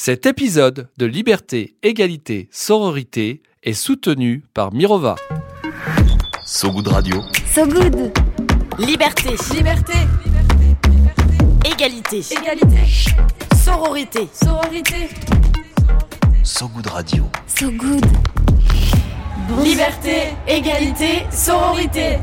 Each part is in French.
Cet épisode de Liberté, Égalité, Sororité est soutenu par Mirova. So Good Radio. So Good Liberté, Liberté, égalité, égalité, sororité, sororité, So Good Radio. So Good liberté, égalité, sororité.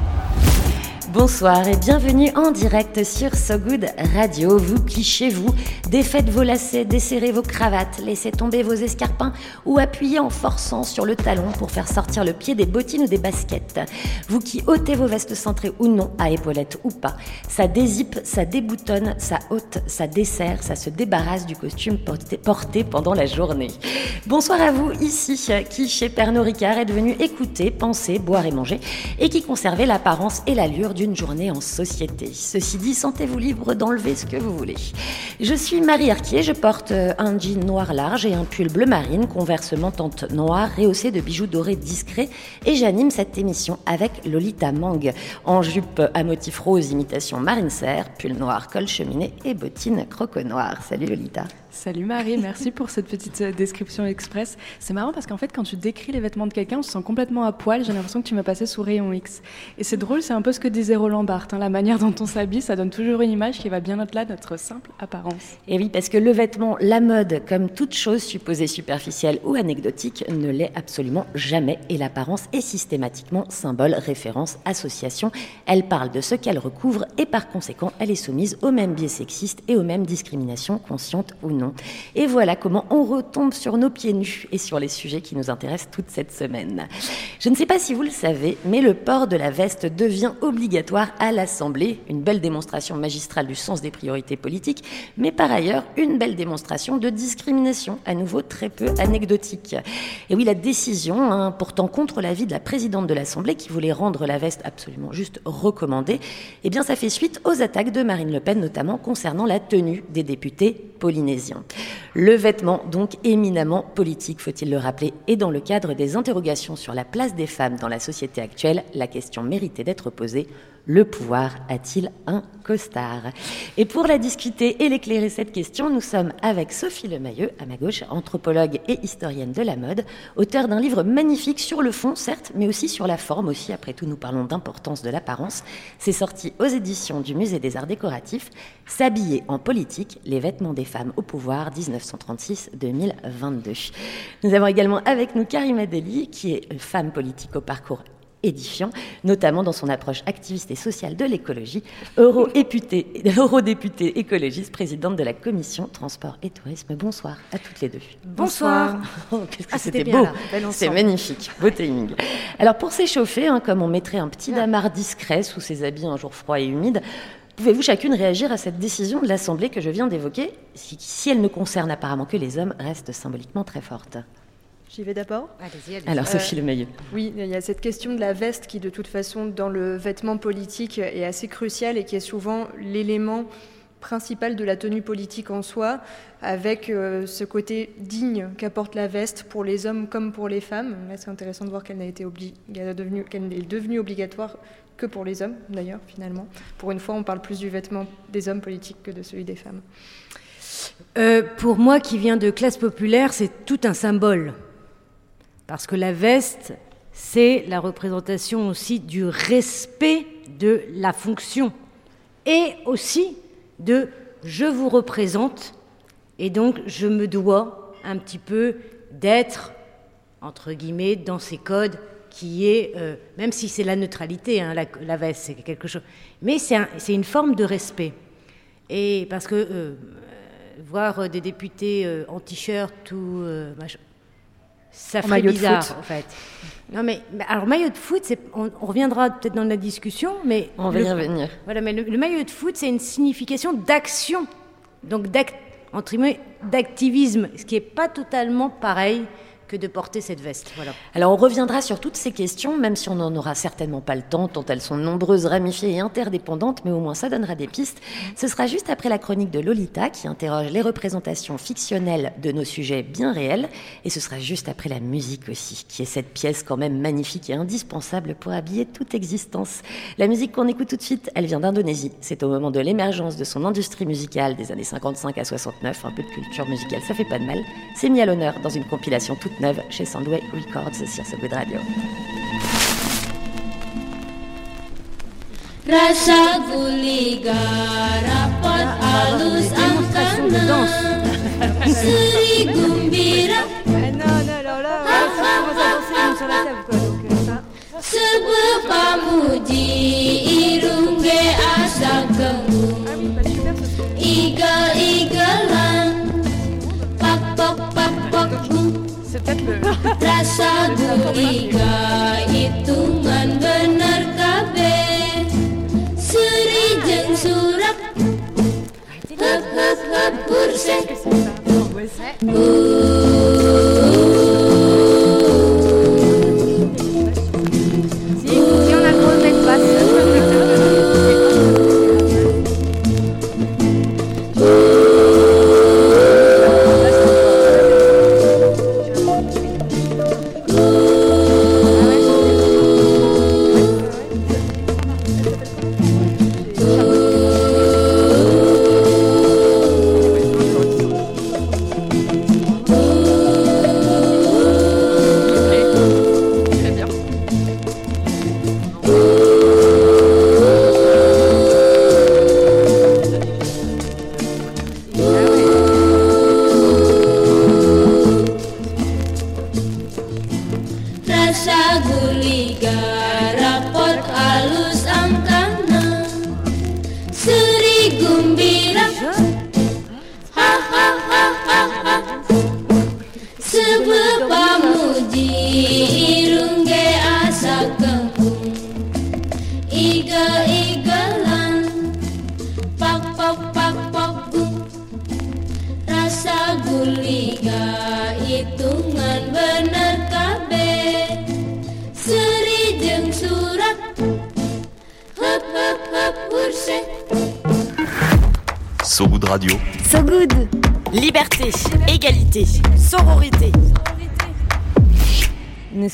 Bonsoir et bienvenue en direct sur So Good Radio. Vous clichez-vous, défaites vos lacets, desserrez vos cravates, laissez tomber vos escarpins ou appuyez en forçant sur le talon pour faire sortir le pied des bottines ou des baskets. Vous qui ôtez vos vestes centrées ou non, à épaulettes ou pas, ça dézippe, ça déboutonne, ça ôte, ça dessert, ça se débarrasse du costume porté, pendant la journée. Bonsoir à vous ici, qui chez Pernod Ricard est devenu écouter, penser, boire et manger et qui conservait l'apparence et l'allure d'une journée en société. Ceci dit, sentez-vous libre d'enlever ce que vous voulez. Je suis Marie Arquier, je porte euh, un jean noir large et un pull bleu marine, converse mentante noire, rehaussé de bijoux dorés discrets, et j'anime cette émission avec Lolita Mang, en jupe à motif rose imitation marine serre, pull noir, col cheminée et bottines croco noir. Salut Lolita. Salut Marie, merci pour cette petite euh, description express. C'est marrant parce qu'en fait, quand tu décris les vêtements de quelqu'un, on se sent complètement à poil. J'ai l'impression que tu m'as passé sous rayon X. Et c'est drôle, c'est un peu ce que disait Roland Barthes. hein, La manière dont on s'habille, ça donne toujours une image qui va bien au-delà de notre simple apparence. Et oui, parce que le vêtement, la mode, comme toute chose supposée superficielle ou anecdotique, ne l'est absolument jamais. Et l'apparence est systématiquement symbole, référence, association. Elle parle de ce qu'elle recouvre et par conséquent, elle est soumise aux mêmes biais sexistes et aux mêmes discriminations, conscientes ou non. Et voilà comment on retombe sur nos pieds nus et sur les sujets qui nous intéressent toute cette semaine. Je ne sais pas si vous le savez, mais le port de la veste devient obligatoire à l'Assemblée, une belle démonstration magistrale du sens des priorités politiques, mais par ailleurs une belle démonstration de discrimination, à nouveau très peu anecdotique. Et oui, la décision, hein, pourtant contre l'avis de la présidente de l'Assemblée qui voulait rendre la veste absolument juste recommandée, eh bien ça fait suite aux attaques de Marine Le Pen, notamment concernant la tenue des députés polynésiens. Le vêtement, donc éminemment politique, faut-il le rappeler, et dans le cadre des interrogations sur la place des femmes dans la société actuelle, la question méritait d'être posée. Le pouvoir a-t-il un costard? Et pour la discuter et l'éclairer cette question, nous sommes avec Sophie Lemayeux, à ma gauche, anthropologue et historienne de la mode, auteur d'un livre magnifique sur le fond, certes, mais aussi sur la forme aussi. Après tout, nous parlons d'importance de l'apparence. C'est sorti aux éditions du Musée des Arts Décoratifs. S'habiller en politique, les vêtements des femmes au pouvoir, 1936-2022. Nous avons également avec nous Karima Deli, qui est femme politique au parcours édifiant, notamment dans son approche activiste et sociale de l'écologie, eurodéputée, eurodéputée écologiste, présidente de la commission transport et tourisme. Bonsoir à toutes les deux. Bonsoir. Oh, Qu'est-ce que Ah, c'était beau C'est magnifique, beau timing. Alors pour s'échauffer, hein, comme on mettrait un petit damar discret sous ses habits un jour froid et humide, Pouvez-vous chacune réagir à cette décision de l'Assemblée que je viens d'évoquer si, si elle ne concerne apparemment que les hommes, reste symboliquement très forte J'y vais d'abord Alors Sophie Lemayeux. Oui, il y a cette question de la veste qui, de toute façon, dans le vêtement politique, est assez cruciale et qui est souvent l'élément principal de la tenue politique en soi, avec euh, ce côté digne qu'apporte la veste pour les hommes comme pour les femmes. Là, c'est intéressant de voir qu'elle n'a été obli- qu'elle a devenu- qu'elle est devenue obligatoire que pour les hommes, d'ailleurs, finalement. Pour une fois, on parle plus du vêtement des hommes politiques que de celui des femmes. Euh, pour moi qui viens de classe populaire, c'est tout un symbole. Parce que la veste, c'est la représentation aussi du respect de la fonction. Et aussi de je vous représente et donc je me dois un petit peu d'être, entre guillemets, dans ces codes qui est, euh, même si c'est la neutralité, hein, la, veste, c'est quelque chose, mais c'est un- c'est une forme de respect. Et parce que euh, voir des députés euh, en t-shirt ou machin, ça En fait maillot de bizarre foot. en fait. Non mais alors maillot de foot, on, on reviendra peut-être dans la discussion, mais On va le- y revenir. Voilà, mais le, le maillot de foot, c'est une signification d'action, donc d'activisme, ce qui n'est pas totalement pareil que de porter cette veste. Voilà. Alors on reviendra sur toutes ces questions, même si on n'en aura certainement pas le temps, tant elles sont nombreuses, ramifiées et interdépendantes, mais au moins ça donnera des pistes. Ce sera juste après la chronique de Lolita qui interroge les représentations fictionnelles de nos sujets bien réels, et ce sera juste après la musique aussi, qui est cette pièce quand même magnifique et indispensable pour habiller toute existence. La musique qu'on écoute tout de suite, elle vient d'Indonésie. C'est au moment de l'émergence de son industrie musicale des années 55 à 69, un peu de culture musicale, ça fait pas de mal. C'est mis à l'honneur dans une compilation toute neuve chez Sandway Records sur ce bout de radio. Rasa guli garapot halus angkana Seri gumbira Sebuah pamuji irungge asa gembung Igal-igalan paket loh rasa guriga hitungan bener kabe seri jeng surat kep kep kep kursi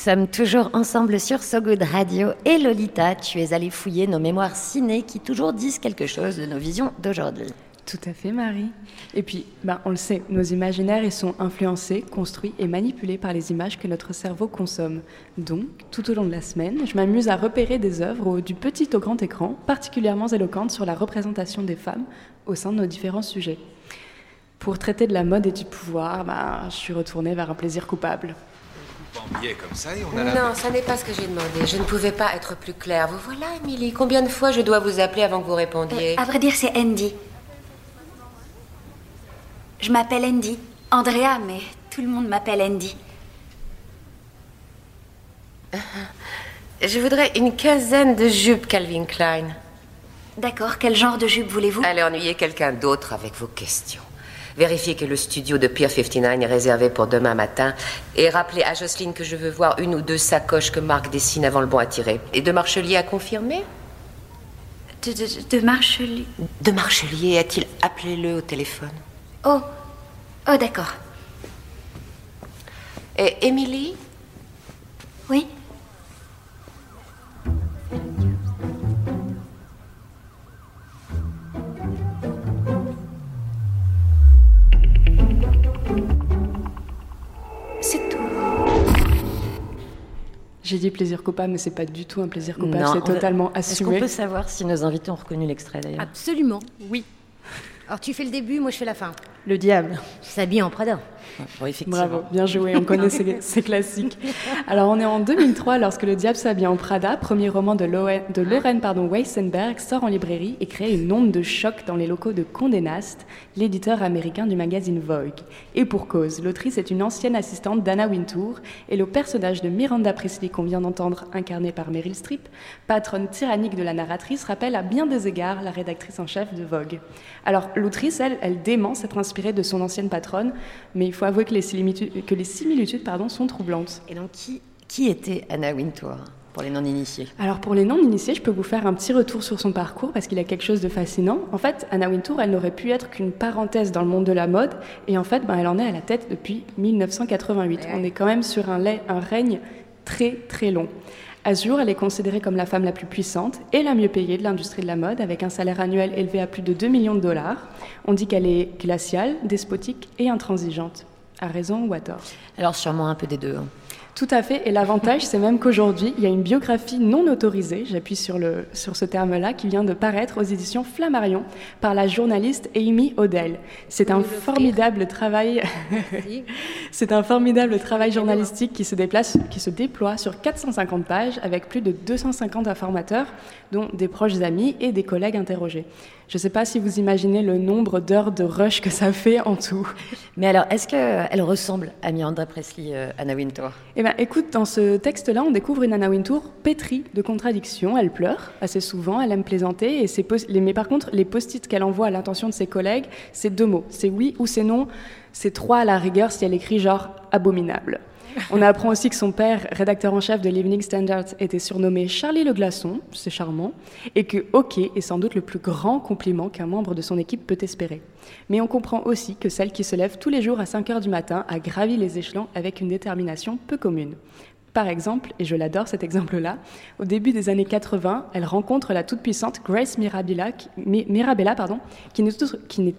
sommes toujours ensemble sur So Good Radio et Lolita, tu es allée fouiller nos mémoires ciné qui toujours disent quelque chose de nos visions d'aujourd'hui. Tout à fait, Marie. Et puis, ben, on le sait, nos imaginaires sont influencés, construits et manipulés par les images que notre cerveau consomme. Donc, tout au long de la semaine, je m'amuse à repérer des œuvres du petit au grand écran, particulièrement éloquentes sur la représentation des femmes au sein de nos différents sujets. Pour traiter de la mode et du pouvoir, ben, je suis retournée vers un plaisir coupable. En billet comme ça et on a la... Non, ça n'est pas ce que j'ai demandé. Je ne pouvais pas être plus claire. Vous voilà, Émilie. Combien de fois je dois vous appeler avant que vous répondiez À vrai dire, c'est Andy. Je m'appelle Andy. Andrea, mais tout le monde m'appelle Andy. Je voudrais une quinzaine de jupes Calvin Klein. D'accord, quel genre de jupe voulez-vous? Allez ennuyer quelqu'un d'autre avec vos questions. Vérifiez que le studio de Pier 59 est réservé pour demain matin. Et rappelez à Jocelyne que je veux voir une ou deux sacoches que Marc dessine avant le bon à tirer. Et de Marchelier à confirmer? De, de, de Marchelier. De Marchelier, a-t-il appelé-le au téléphone? Oh, oh d'accord. Et Émilie? Oui J'ai dit plaisir coupable, mais c'est pas du tout un plaisir coupable, c'est va- totalement Est-ce qu'on assumé. peut savoir si nos invités ont reconnu l'extrait d'ailleurs? Absolument. Oui. Alors tu fais le début, moi je fais la fin. Le diable. S'habille en Prada. Bon, effectivement. Bravo, bien joué, on connaît ces, ces classiques. Alors on est en 2003 lorsque Le Diable s'habille en Prada, premier roman de, de Lorraine pardon, Weissenberg, sort en librairie et crée une onde de choc dans les locaux de Condé Nast, l'éditeur américain du magazine Vogue. Et pour cause, l'autrice est une ancienne assistante d'Anna Wintour et le personnage de Miranda Priestley qu'on vient d'entendre, incarné par Meryl Streep, patronne tyrannique de la narratrice, rappelle à bien des égards la rédactrice en chef de Vogue. Alors l'autrice, elle, elle dément s'être inspirée inspiré de son ancienne patronne, mais il faut avouer que les similitudes, que les similitudes pardon, sont troublantes. Et donc, qui, qui était Anna Wintour pour les non-initiés? Alors pour les non-initiés, je peux vous faire un petit retour sur son parcours parce qu'il a quelque chose de fascinant. En fait, Anna Wintour, elle n'aurait pu être qu'une parenthèse dans le monde de la mode et en fait, ben, elle en est à la tête depuis 1988. On est quand même sur un, un règne très très long. Jour, elle est considérée comme la femme la plus puissante et la mieux payée de l'industrie de la mode, avec un salaire annuel élevé à plus de 2 millions de dollars. On dit qu'elle est glaciale, despotique et intransigeante. À raison ou à tort? Alors sûrement un peu des deux. Hein. Tout à fait. Et l'avantage, c'est même qu'aujourd'hui, il y a une biographie non autorisée, j'appuie sur, le, sur ce terme-là, qui vient de paraître aux éditions Flammarion par la journaliste Amy Odell. C'est un formidable travail. c'est un formidable travail journalistique qui se déplace, qui se déploie sur 450 pages avec plus de 250 informateurs, dont des proches amis et des collègues interrogés. Je ne sais pas si vous imaginez le nombre d'heures de rush que ça fait en tout. Mais alors, est-ce qu'elle ressemble à Miranda Presley, euh, Anna Wintour? Eh bien, écoute, dans ce texte-là, on découvre une Anna Wintour pétrie de contradictions. Elle pleure assez souvent, elle aime plaisanter, et ses mais par contre, les post-it qu'elle envoie à l'intention de ses collègues, c'est deux mots. C'est oui ou c'est non. C'est trois à la rigueur si elle écrit genre abominable. On apprend aussi que son père, rédacteur en chef de l'Evening Standard, était surnommé Charlie le Glaçon, c'est charmant, et que OK est sans doute le plus grand compliment qu'un membre de son équipe peut espérer. Mais on comprend aussi que celle qui se lève tous les jours à 5 heures du matin a gravi les échelons avec une détermination peu commune. Par exemple, et je l'adore cet exemple-là, au début des années 80, elle rencontre la toute-puissante Grace Mirabella, qui n'est autre,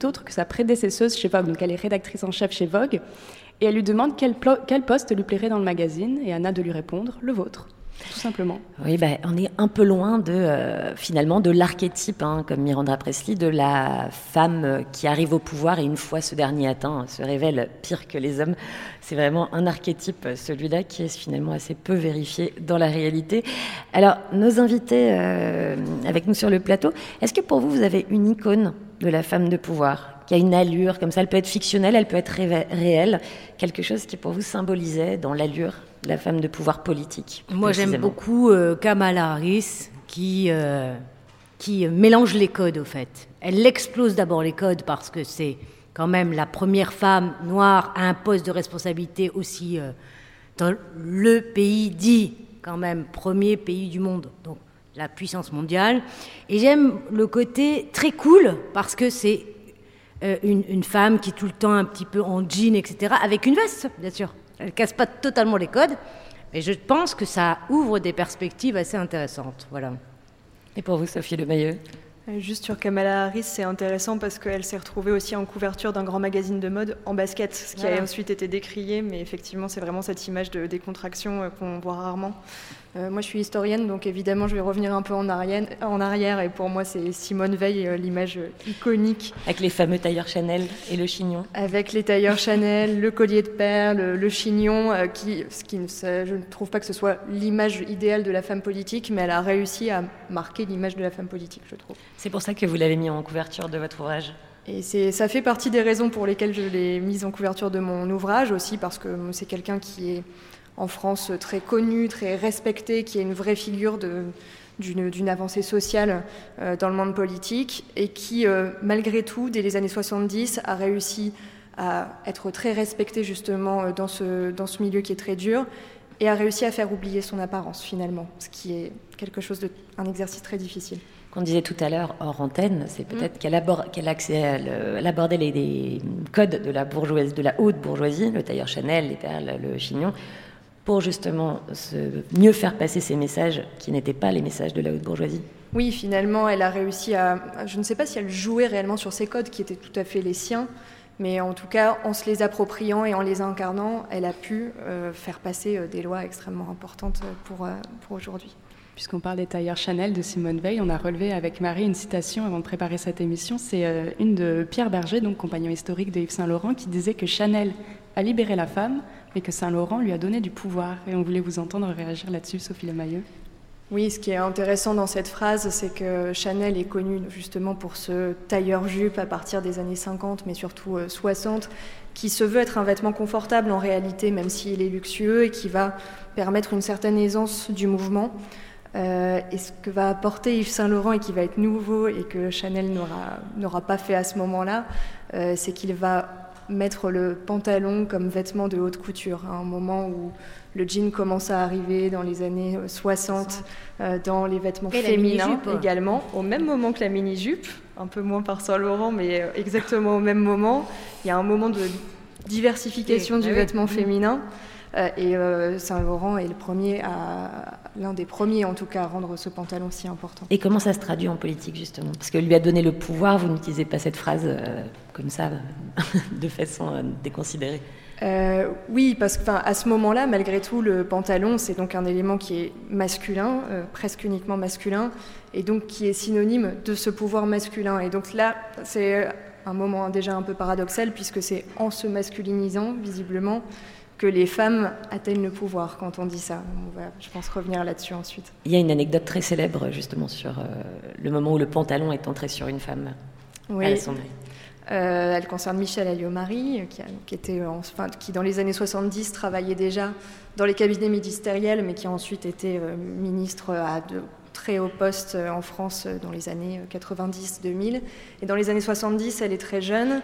autre, que sa prédécesseuse chez Vogue. Donc elle est rédactrice en chef chez Vogue et elle lui demande quel, poste lui plairait dans le magazine, et Anna de lui répondre le vôtre tout simplement. Oui, bah, on est un peu loin de euh, finalement de l'archétype, hein, comme Miranda Presley, de la femme qui arrive au pouvoir et une fois ce dernier atteint se révèle pire que les hommes. C'est vraiment un archétype, celui-là, qui est finalement assez peu vérifié dans la réalité. Alors, nos invités euh, avec nous sur le plateau, est-ce que pour vous, vous avez une icône de la femme de pouvoir? Qui a une allure comme ça. Elle peut être fictionnelle, elle peut être réelle. Quelque chose qui pour vous symbolisait dans l'allure de la femme de pouvoir politique. Moi j'aime beaucoup euh, Kamala Harris qui, euh, qui mélange les codes au fait. Elle explose d'abord les codes parce que c'est quand même la première femme noire à un poste de responsabilité aussi euh, dans le pays dit quand même premier pays du monde. Donc la puissance mondiale. Et j'aime le côté très cool parce que c'est euh, une, femme qui est tout le temps un petit peu en jean, etc., avec une veste, bien sûr. Elle casse pas totalement les codes, mais je pense que ça ouvre des perspectives assez intéressantes. Voilà. Et pour vous, Sophie Le Mailleux? Euh, Juste sur Kamala Harris, c'est intéressant parce qu'elle s'est retrouvée aussi en couverture d'un grand magazine de mode en basket, ce qui a ensuite été décrié, mais effectivement, c'est vraiment cette image de décontraction euh, qu'on voit rarement. Euh, moi, je suis historienne, donc évidemment, je vais revenir un peu en arrière. En arrière et pour moi, c'est Simone Veil, euh, l'image iconique. Avec les fameux tailleurs Chanel et le chignon. Avec les tailleurs Chanel, le collier de perles, le, chignon, euh, qui, ce qui, je ne trouve pas que ce soit l'image idéale de la femme politique, mais elle a réussi à marquer l'image de la femme politique, je trouve. C'est pour ça que vous l'avez mis en couverture de votre ouvrage et ça fait partie des raisons pour lesquelles je l'ai mise en couverture de mon ouvrage, aussi parce que c'est quelqu'un qui est en France très connu, très respecté, qui est une vraie figure d'une avancée sociale euh, dans le monde politique et qui, euh, malgré tout, dès les années 70, a réussi à être très respecté justement euh, dans ce, dans ce milieu qui est très dur et a réussi à faire oublier son apparence finalement, ce qui est quelque chose de, un exercice très difficile. Qu'on disait tout à l'heure hors antenne, c'est peut-être qu'elle abordait les, codes de la bourgeoisie, de la haute bourgeoisie, le tailleur Chanel, les perles, le chignon, pour justement mieux faire passer ces messages qui n'étaient pas les messages de la haute bourgeoisie Oui, finalement, elle a réussi à... Je ne sais pas si elle jouait réellement sur ces codes qui étaient tout à fait les siens, mais en tout cas, en se les appropriant et en les incarnant, elle a pu euh, faire passer euh, des lois extrêmement importantes pour, euh, pour aujourd'hui. Puisqu'on parle des tailleurs Chanel de Simone Veil, on a relevé avec Marie une citation avant de préparer cette émission. C'est une de Pierre Berger, donc compagnon historique de Yves Saint-Laurent, qui disait que Chanel a libéré la femme mais que Saint-Laurent lui a donné du pouvoir. Et on voulait vous entendre réagir là-dessus, Sophie Lemailleux. Oui, ce qui est intéressant dans cette phrase, c'est que Chanel est connu justement pour ce tailleur-jupe à partir des années 50, mais surtout 60, euh, qui se veut être un vêtement confortable en réalité, même s'il est luxueux, et qui va permettre une certaine aisance du mouvement. Euh, et ce que va apporter Yves Saint Laurent et qui va être nouveau et que Chanel n'aura pas fait à ce moment-là, euh, c'est qu'il va mettre le pantalon comme vêtement de haute couture, à un moment où le jean commence à arriver dans les années 60, euh, dans les vêtements féminins également, au même moment que la mini-jupe, un peu moins par Saint Laurent, mais exactement au même moment. Il y a un moment de diversification du bah vêtement mmh. féminin. Euh, et euh, Saint-Laurent est le premier à, l'un des premiers en tout cas à rendre ce pantalon si important. Et comment ça se traduit en politique justement? Parce que lui a donné le pouvoir, vous n'utilisez pas cette phrase euh, comme ça, de façon déconsidérée. oui, parce qu'à ce moment-là, malgré tout, le pantalon, c'est donc un élément qui est masculin, presque uniquement masculin, et donc qui est synonyme de ce pouvoir masculin. Et donc là, c'est un moment déjà un peu paradoxal, puisque c'est en se masculinisant, visiblement, que les femmes atteignent le pouvoir quand on dit ça. On va, je pense, revenir là-dessus ensuite. Il y a une anecdote très célèbre justement sur euh, le moment où le pantalon est entré sur une femme oui. Euh, elle concerne Michel Alliot-Marie, qui, qui, était, enfin, qui dans les années 70 travaillait déjà dans les cabinets ministériels, mais qui a ensuite été euh, ministre à de très haut poste en France dans les années 90-2000. Et dans les années 70, elle est très jeune.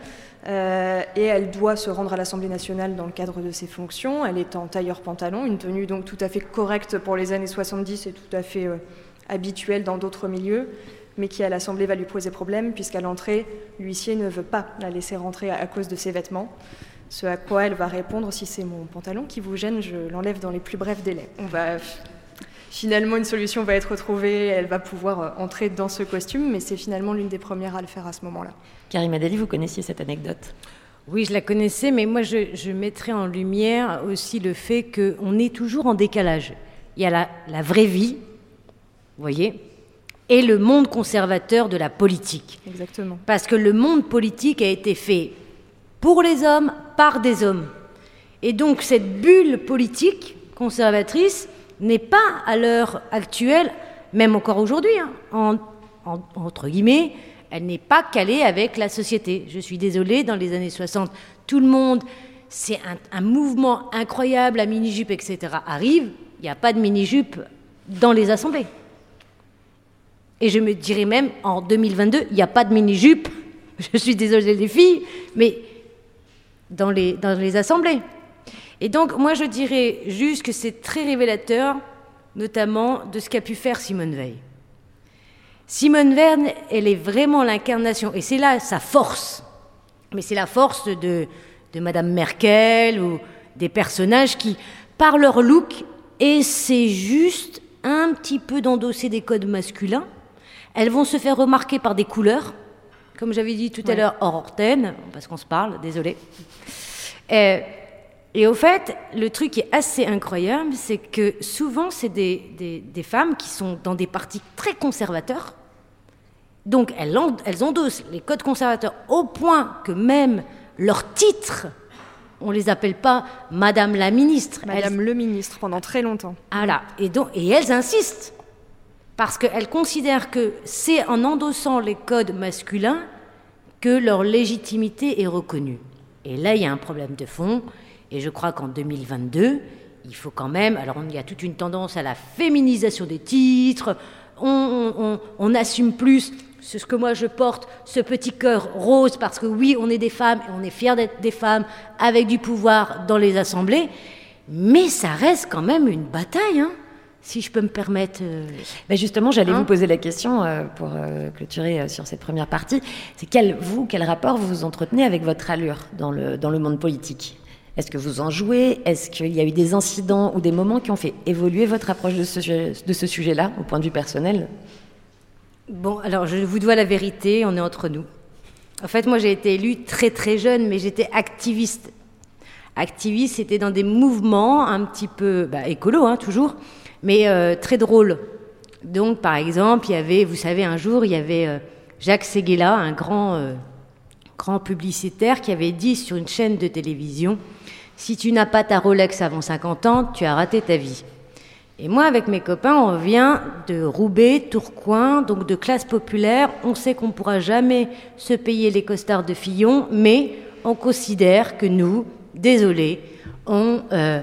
Euh, et elle doit se rendre à l'Assemblée nationale dans le cadre de ses fonctions. Elle est en tailleur-pantalon, une tenue donc tout à fait correcte pour les années 70 et tout à fait euh, habituelle dans d'autres milieux, mais qui à l'Assemblée va lui poser problème puisqu'à l'entrée, l'huissier ne veut pas la laisser rentrer à, cause de ses vêtements. Ce à quoi elle va répondre si c'est mon pantalon qui vous gêne, je l'enlève dans les plus brefs délais. On va finalement une solution va être trouvée, elle va pouvoir euh, entrer dans ce costume, mais c'est finalement l'une des premières à le faire à ce moment-là. Karim Adali, vous connaissiez cette anecdote? Oui, je la connaissais, mais moi, je, mettrais en lumière aussi le fait qu'on est toujours en décalage. Il y a la, la vraie vie, vous voyez, et le monde conservateur de la politique. Exactement. Parce que le monde politique a été fait pour les hommes, par des hommes. Et donc, cette bulle politique conservatrice, n'est pas à l'heure actuelle, même encore aujourd'hui, hein, entre guillemets, elle n'est pas calée avec la société. Je suis désolée, dans les années 60, tout le monde, c'est un, mouvement incroyable, la mini-jupe, etc., arrive, il n'y a pas de mini-jupe dans les assemblées. Et je me dirais même, en 2022, il n'y a pas de mini-jupe, je suis désolée les filles, mais dans les, dans les assemblées. Et donc, moi, je dirais juste que c'est très révélateur, notamment de ce qu'a pu faire Simone Veil. Simone Veil, elle est vraiment l'incarnation, et c'est là sa force. Mais c'est la force de, de Madame Merkel ou des personnages qui, par leur look, essaient juste un petit peu d'endosser des codes masculins. Elles vont se faire remarquer par des couleurs, comme j'avais dit tout à l'heure, hors ortène, parce qu'on se parle, désolé. Euh, et au fait, le truc qui est assez incroyable, c'est que souvent, c'est des, des, femmes qui sont dans des partis très conservateurs. Donc, elles, elles endossent les codes conservateurs au point que même leur titre, on les appelle pas Madame la ministre. Madame le ministre pendant très longtemps. Voilà. Et, donc, et elles insistent. Parce qu'elles considèrent que c'est en endossant les codes masculins que leur légitimité est reconnue. Et là, il y a un problème de fond et je crois qu'en 2022, il faut quand même. Alors, il y a toute une tendance à la féminisation des titres. On, assume plus ce que moi je porte, ce petit cœur rose, parce que oui, on est des femmes et on est fiers d'être des femmes avec du pouvoir dans les assemblées. Mais ça reste quand même une bataille, hein, si je peux me permettre. Euh, justement, j'allais vous hein poser la question euh, pour euh, clôturer sur cette première partie. C'est quel, vous, quel rapport vous vous entretenez avec votre allure dans le, dans le monde politique? Est-ce que vous en jouez? Est-ce qu'il y a eu des incidents ou des moments qui ont fait évoluer votre approche de ce, sujet-là, au point de vue personnel? Bon, alors je vous dois la vérité, on est entre nous. En fait, moi j'ai été élue très très jeune, mais j'étais activiste. Activiste, c'était dans des mouvements un petit peu bah, écolo, hein, toujours, mais euh, très drôles. Donc, par exemple, il y avait, vous savez, un jour, il y avait euh, Jacques Seguela, un grand, euh, grand publicitaire, qui avait dit sur une chaîne de télévision si tu n'as pas ta Rolex avant 50 ans, tu as raté ta vie. Et moi, avec mes copains, on vient de Roubaix, Tourcoing, donc de classe populaire. On sait qu'on ne pourra jamais se payer les costards de Fillon, mais on considère que nous, désolés, on, euh,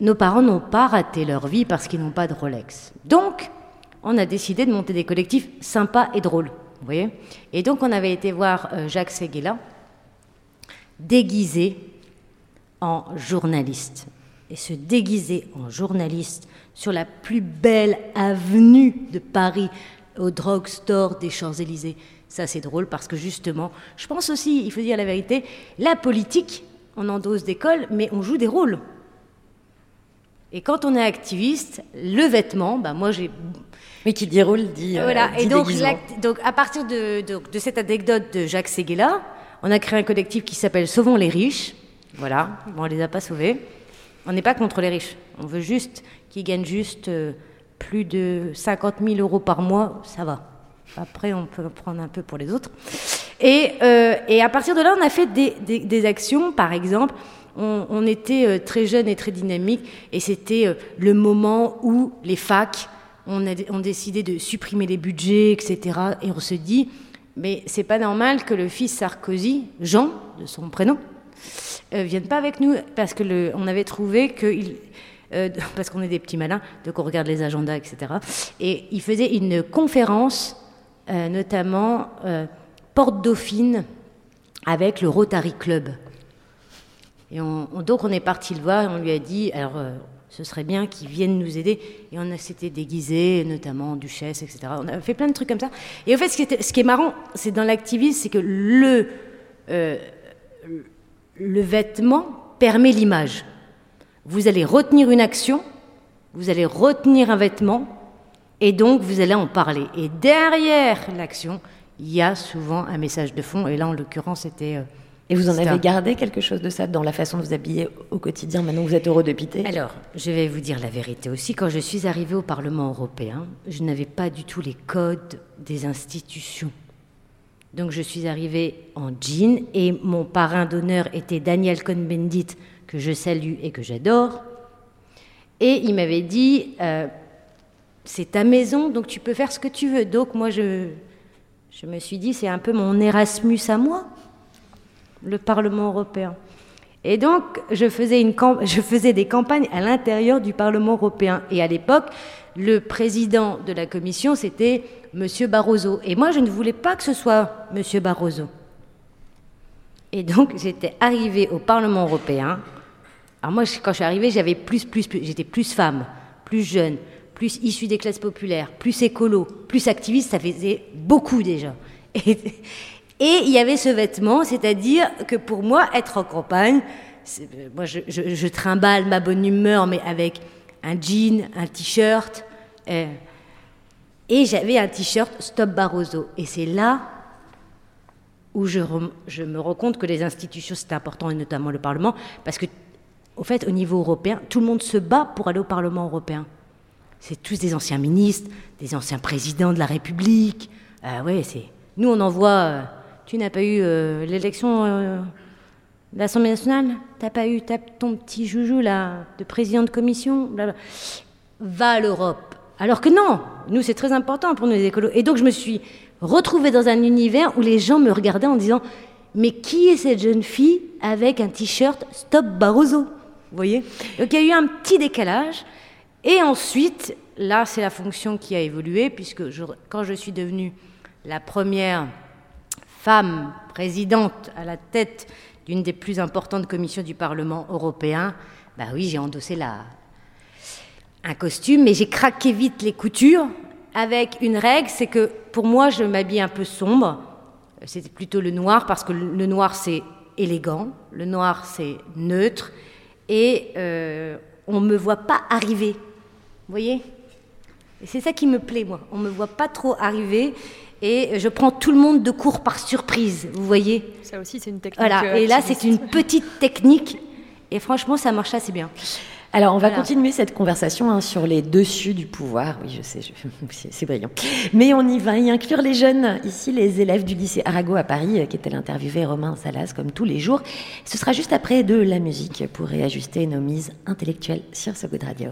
nos parents n'ont pas raté leur vie parce qu'ils n'ont pas de Rolex. Donc, on a décidé de monter des collectifs sympas et drôles. Voyez Et donc, on avait été voir euh, Jacques Seguela, déguisé en journaliste. Et se déguiser en journaliste sur la plus belle avenue de Paris, au drugstore des Champs-Élysées, ça c'est drôle parce que justement, je pense aussi, il faut dire la vérité, la politique, on endosse des cols, mais on joue des rôles. Et quand on est activiste, le vêtement, bah moi j'ai. Mais qui dit rôle dit. euh, voilà. dit Et donc, à partir de, de- de cette anecdote de Jacques Seguela, on a créé un collectif qui s'appelle Sauvons les riches. Voilà. Bon, on les a pas sauvés. On n'est pas contre les riches. On veut juste qu'ils gagnent juste euh, plus de 50 000 euros par mois. Ça va. Après, on peut prendre un peu pour les autres. Et, euh, et à partir de là, on a fait des, actions. Par exemple, on, était euh, très jeunes et très dynamiques. Et c'était le moment où les facs on a on décidé de supprimer les budgets, etc. Et on se dit, mais c'est pas normal que le fils Sarkozy, Jean, de son prénom, euh, vienne pas avec nous parce que le, on avait trouvé que euh, parce qu'on est des petits malins, donc on regarde les agendas, etc. Et il faisait une conférence, euh, notamment Porte Dauphine, avec le Rotary Club. Et on, on- donc on est parti le voir et on lui a dit, alors ce serait bien qu'il vienne nous aider. Et on s'était déguisé, notamment en duchesse, etc. On a fait plein de trucs comme ça. Et en fait, ce qui, était- ce qui est marrant, c'est dans l'activisme, c'est que le, le vêtement permet l'image. Vous allez retenir une action, vous allez retenir un vêtement, et donc vous allez en parler. Et derrière l'action, il y a souvent un message de fond. Et là, en l'occurrence, c'était... euh, Et vous en avez un- gardé quelque chose de ça dans la façon de vous habiller au quotidien Maintenant que vous êtes heureux de piter? Alors, je vais vous dire la vérité aussi. Quand je suis arrivée au Parlement européen, je n'avais pas du tout les codes des institutions. Donc, je suis arrivée en jean et mon parrain d'honneur était Daniel Cohn-Bendit, que je salue et que j'adore. Et il m'avait dit euh, C'est ta maison, donc tu peux faire ce que tu veux. Donc, moi, je, je me suis dit C'est un peu mon Erasmus à moi le Parlement européen. Et donc, je faisais, des campagnes à l'intérieur du Parlement européen. Et à l'époque, le président de la commission, c'était Monsieur Barroso. Et moi, je ne voulais pas que ce soit Monsieur Barroso. Et donc, j'étais arrivée au Parlement européen. Alors moi, quand je suis arrivée, j'avais plus, plus, plus, j'étais plus femme, plus jeune, plus issue des classes populaires, plus écolo, plus activiste. Ça faisait beaucoup déjà. Et, et il y avait ce vêtement, c'est-à-dire que pour moi, être en campagne, c'est- moi, je, je- je trimballe ma bonne humeur, mais avec un jean, un t-shirt. Et j'avais un t-shirt Stop Barroso. Et c'est là où je, me rends compte que les institutions, c'est important, et notamment le Parlement, parce que, au fait, au niveau européen, tout le monde se bat pour aller au Parlement européen. C'est tous des anciens ministres, des anciens présidents de la République. Ah ouais, c'est. Nous, on envoie. euh, tu n'as pas eu euh, l'élection euh, de l'Assemblée nationale? T'as pas eu t'as ton petit joujou là de président de commission? Va à l'Europe. Alors que non, nous c'est très important pour nous les écolos. Et donc je me suis retrouvée dans un univers où les gens me regardaient en disant mais qui est cette jeune fille avec un t-shirt Stop Barroso? Vous voyez? Donc il y a eu un petit décalage. Et ensuite, là, c'est la fonction qui a évolué, puisque quand je suis devenue la première femme présidente à la tête d'une des plus importantes commissions du Parlement européen, bah oui, j'ai endossé la, un costume, mais j'ai craqué vite les coutures avec une règle, c'est que pour moi, je m'habille un peu sombre. C'était plutôt le noir, parce que le noir, c'est élégant, le noir, c'est neutre, et euh, on ne me voit pas arriver. Vous voyez? C'est ça qui me plaît, moi. On ne me voit pas trop arriver, et je prends tout le monde de court par surprise, vous voyez? Ça aussi, c'est une technique. Voilà, euh, et là, c'est une petite technique, et franchement, ça marche assez bien. Alors, on va Voilà. continuer cette conversation hein, sur les dessus du pouvoir. Oui, je sais, je- c'est brillant. Mais on y va y inclure les jeunes. Ici, les élèves du lycée Arago à Paris, euh, qui étaient interviewés Romain Salas, comme tous les jours. Ce sera juste après de la musique pour réajuster nos mises intellectuelles sur ce goût de radio.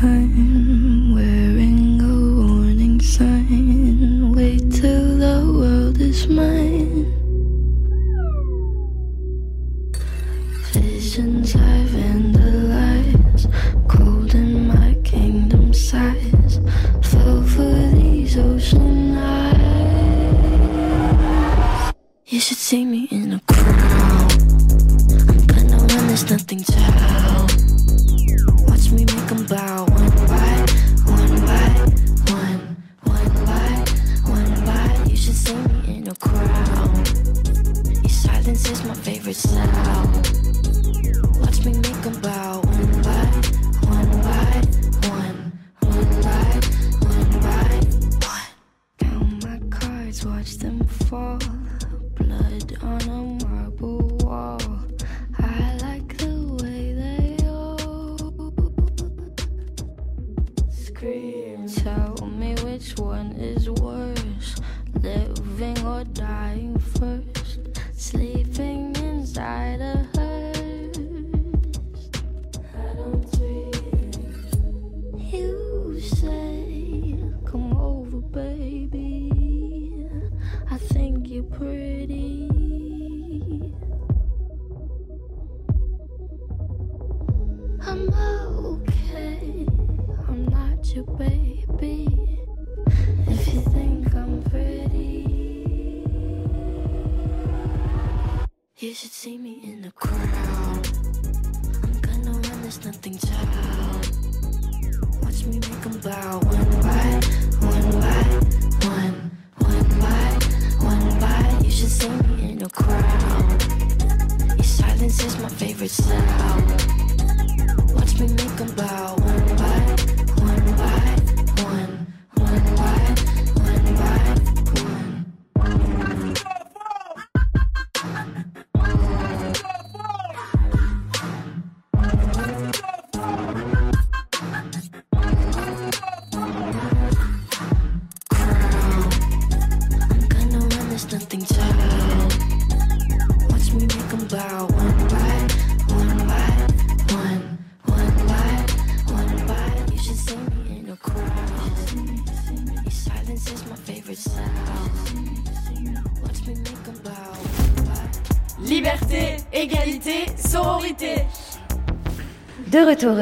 Time. Wearing a warning sign. Wait till the world is mine. Visions I vandalize. Cold in my kingdom size. Fell for these ocean eyes. You should see me in a crowd. I'm gonna run, there's nothing. Should see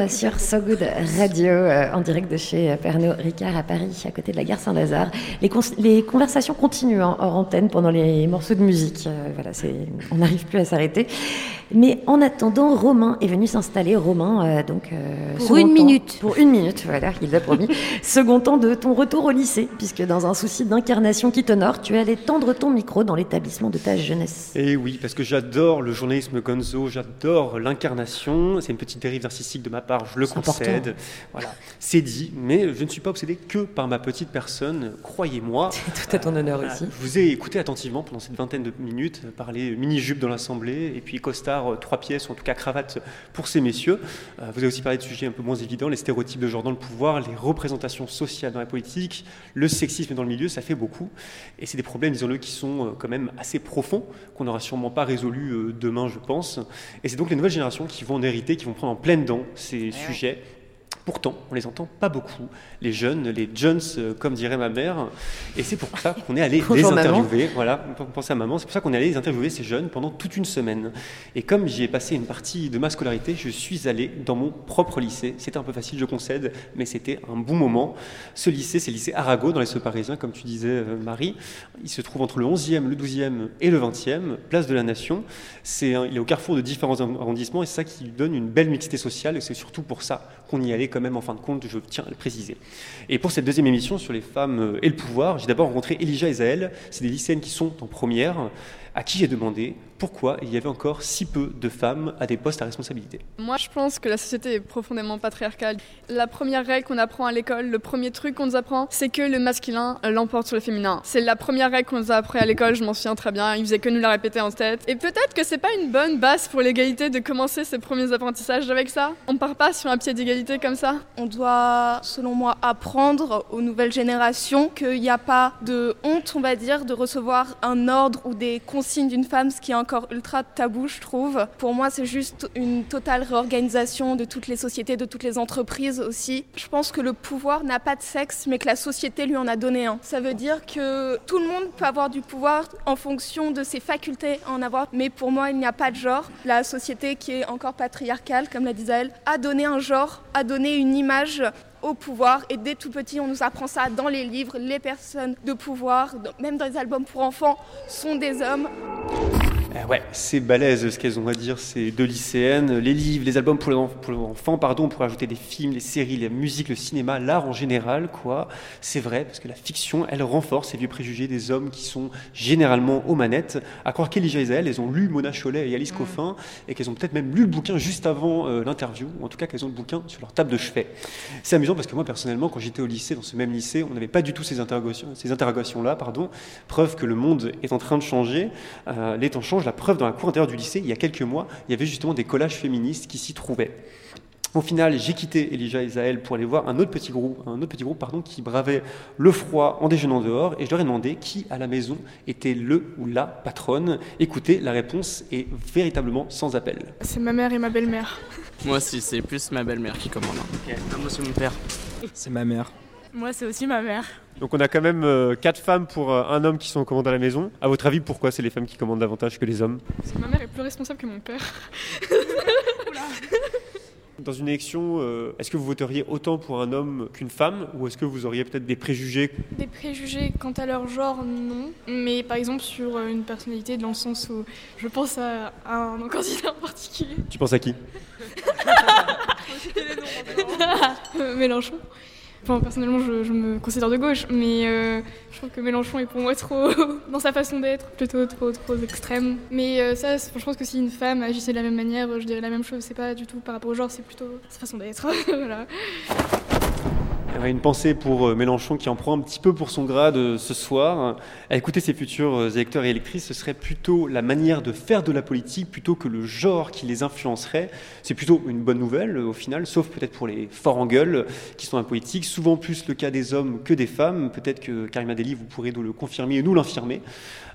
sur So Good Radio, euh, en direct de chez Pernod Ricard à Paris, à côté de la gare Saint-Lazare. Les, conversations continuent hein, hors antenne pendant les morceaux de musique. Euh, voilà, on n'arrive plus à s'arrêter. Mais en attendant, Romain est venu s'installer. Romain, euh, donc euh, Pour une temps- minute. Pour une minute, voilà, il l'a promis. second temps de ton retour au lycée, puisque dans un souci d'incarnation qui t'honore, tu es allé tendre ton micro dans l'établissement de ta jeunesse. Et oui, parce que j'adore le journalisme gonzo, j'adore l'incarnation. C'est une petite dérive narcissique de ma part, je le C'est concède. Voilà, c'est dit, mais je ne suis pas obsédé que par ma petite personne, croyez-moi. Tout à ton honneur aussi. Je vous ai écouté attentivement pendant cette vingtaine de minutes parler mini-jupe dans l'Assemblée et puis costard, euh, trois pièces, ou en tout cas cravate pour ces messieurs. Euh, Vous avez aussi parlé de sujets un peu moins évidents, les stéréotypes de genre dans le pouvoir, les représentations sociales dans la politique, le sexisme dans le milieu, ça fait beaucoup. Et c'est des problèmes, disons-le, qui sont euh, quand même assez profonds, qu'on n'aura sûrement pas résolus euh, demain, je pense. Et c'est donc les nouvelles générations qui vont en hériter, qui vont prendre en pleine dents ces sujets. Pourtant, on les entend pas beaucoup, les jeunes, les Jones, euh, comme dirait ma mère. Et c'est pour ça qu'on est allé les maman. interviewer. Voilà, pensez à maman. C'est pour ça qu'on est allé les interviewer ces jeunes pendant toute une semaine. Et comme j'y ai passé une partie de ma scolarité, je suis allé dans mon propre lycée. C'était un peu facile, je concède, mais c'était un bon moment. Ce lycée, c'est le lycée Arago dans les Ceux parisiens, comme tu disais, euh, Marie. Il se trouve entre le 11e, le 12e et le 20e, place de la Nation. C'est il est au carrefour de différents arrondissements et c'est ça qui lui donne une belle mixité sociale. Et c'est surtout pour ça qu'on y allait quand même en fin de compte, je tiens à le préciser. Et pour cette deuxième émission sur les femmes et le pouvoir, j'ai d'abord rencontré Elijah et Zaël. C'est des lycéennes qui sont en première, à qui j'ai demandé pourquoi il y avait encore si peu de femmes à des postes à responsabilité. Moi, je pense que la société est profondément patriarcale. La première règle qu'on apprend à l'école, le premier truc qu'on nous apprend, c'est que le masculin l'emporte sur le féminin. C'est la première règle qu'on nous a appris à l'école, je m'en souviens très bien. Ils faisaient que nous la répéter en tête. Et peut-être que c'est pas une bonne base pour l'égalité de commencer ses premiers apprentissages avec ça. On part pas sur un pied d'égalité comme ça. On doit, selon moi, apprendre aux nouvelles générations qu'il n'y a pas de honte, on va dire, de recevoir un ordre ou des consignes d'une femme, ce qui est encore ultra tabou, je trouve. Pour moi, c'est juste une totale réorganisation de toutes les sociétés, de toutes les entreprises aussi. Je pense que le pouvoir n'a pas de sexe, mais que la société lui en a donné un. Ça veut dire que tout le monde peut avoir du pouvoir en fonction de ses facultés à en avoir, mais pour moi, il n'y a pas de genre. La société qui est encore patriarcale, comme l'a dit Zaël, a donné un genre, a donné une image au pouvoir et dès tout petit on nous apprend ça dans les livres, les personnes de pouvoir, même dans les albums pour enfants, sont des hommes. Eh ouais, c'est balèze ce qu'elles ont à dire, c'est deux lycéennes. Les livres, les albums pour enfants, pardon, on pourrait ajouter des films, les séries, la musique, le cinéma, l'art en général, quoi. C'est vrai, parce que la fiction, elle renforce ces vieux préjugés des hommes qui sont généralement aux manettes. À croire qu'Elijah et elles ont lu Mona Chollet et Alice Coffin, et qu'elles ont peut-être même lu le bouquin juste avant euh, l'interview, ou en tout cas qu'elles ont le bouquin sur leur table de chevet. C'est amusant parce que moi, personnellement, quand j'étais au lycée, dans ce même lycée, on n'avait pas du tout ces interrogations, ces interrogations-là, pardon. Preuve que le monde est en train de changer. Euh, les temps changent. La preuve, dans la cour intérieure du lycée, il y a quelques mois, il y avait justement des collages féministes qui s'y trouvaient. Au final, j'ai quitté Elijah et Zaël pour aller voir un autre petit groupe, un autre petit groupe pardon, qui bravait le froid en déjeunant dehors, et je leur ai demandé qui à la maison était le ou la patronne. Écoutez, la réponse est véritablement sans appel. C'est ma mère et ma belle-mère. Moi aussi, c'est plus ma belle-mère qui commande. hein. Moi, c'est mon père. C'est ma mère. Moi, c'est aussi ma mère. Donc on a quand même euh, quatre femmes pour euh, un homme qui sont en commande à la maison. À votre avis, pourquoi c'est les femmes qui commandent davantage que les hommes? Parce que ma mère est plus responsable que mon père. Dans une élection, euh, est-ce que vous voteriez autant pour un homme qu'une femme? Ou est-ce que vous auriez peut-être des préjugés? Des préjugés quant à leur genre, non. Mais par exemple sur euh, une personnalité, dans le sens où je pense à, à un candidat en particulier. Tu penses à qui? Mélenchon. Personnellement, je, me considère de gauche, mais euh, je trouve que Mélenchon est pour moi trop, dans sa façon d'être, plutôt trop, trop extrême. Mais euh, ça, je pense que si une femme agissait de la même manière, je dirais la même chose. C'est pas du tout par rapport au genre, c'est plutôt sa façon d'être. Une pensée pour euh, Mélenchon qui en prend un petit peu pour son grade euh, ce soir. Écouter ses futurs euh, électeurs et électrices, ce serait plutôt la manière de faire de la politique plutôt que le genre qui les influencerait. C'est plutôt une bonne nouvelle au final, sauf peut-être pour les forts en gueule qui sont en politique. Souvent plus le cas des hommes que des femmes. Peut-être que Karima Deli, vous pourrez nous le confirmer et nous l'infirmer.